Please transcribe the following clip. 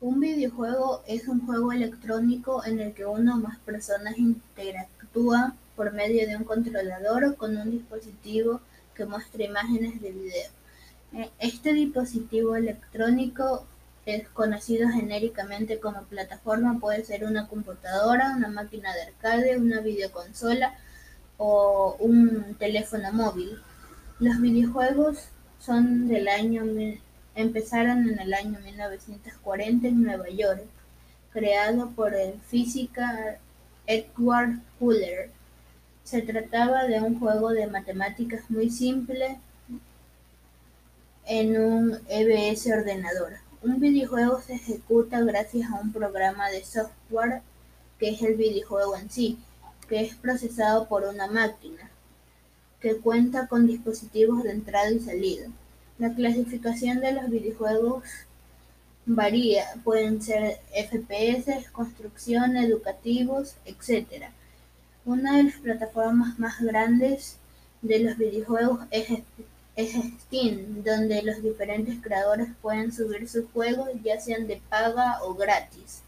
Un videojuego es un juego electrónico en el que una o más personas interactúan por medio de un controlador o con un dispositivo que muestra imágenes de video. Eh, este dispositivo electrónico es conocido genéricamente como plataforma, puede ser una computadora, una máquina de arcade, una videoconsola o un teléfono móvil. Los videojuegos son del año empezaron en el año 1940 en Nueva York, creado por el físico Edward Hoover. Se trataba de un juego de matemáticas muy simple en un EBS ordenador. Un videojuego se ejecuta gracias a un programa de software que es el videojuego en sí, que es procesado por una máquina, que cuenta con dispositivos de entrada y salida. La clasificación de los videojuegos varía, pueden ser FPS, construcción, educativos, etc. Una de las plataformas más grandes de los videojuegos es, Steam, donde los diferentes creadores pueden subir sus juegos ya sean de paga o gratis.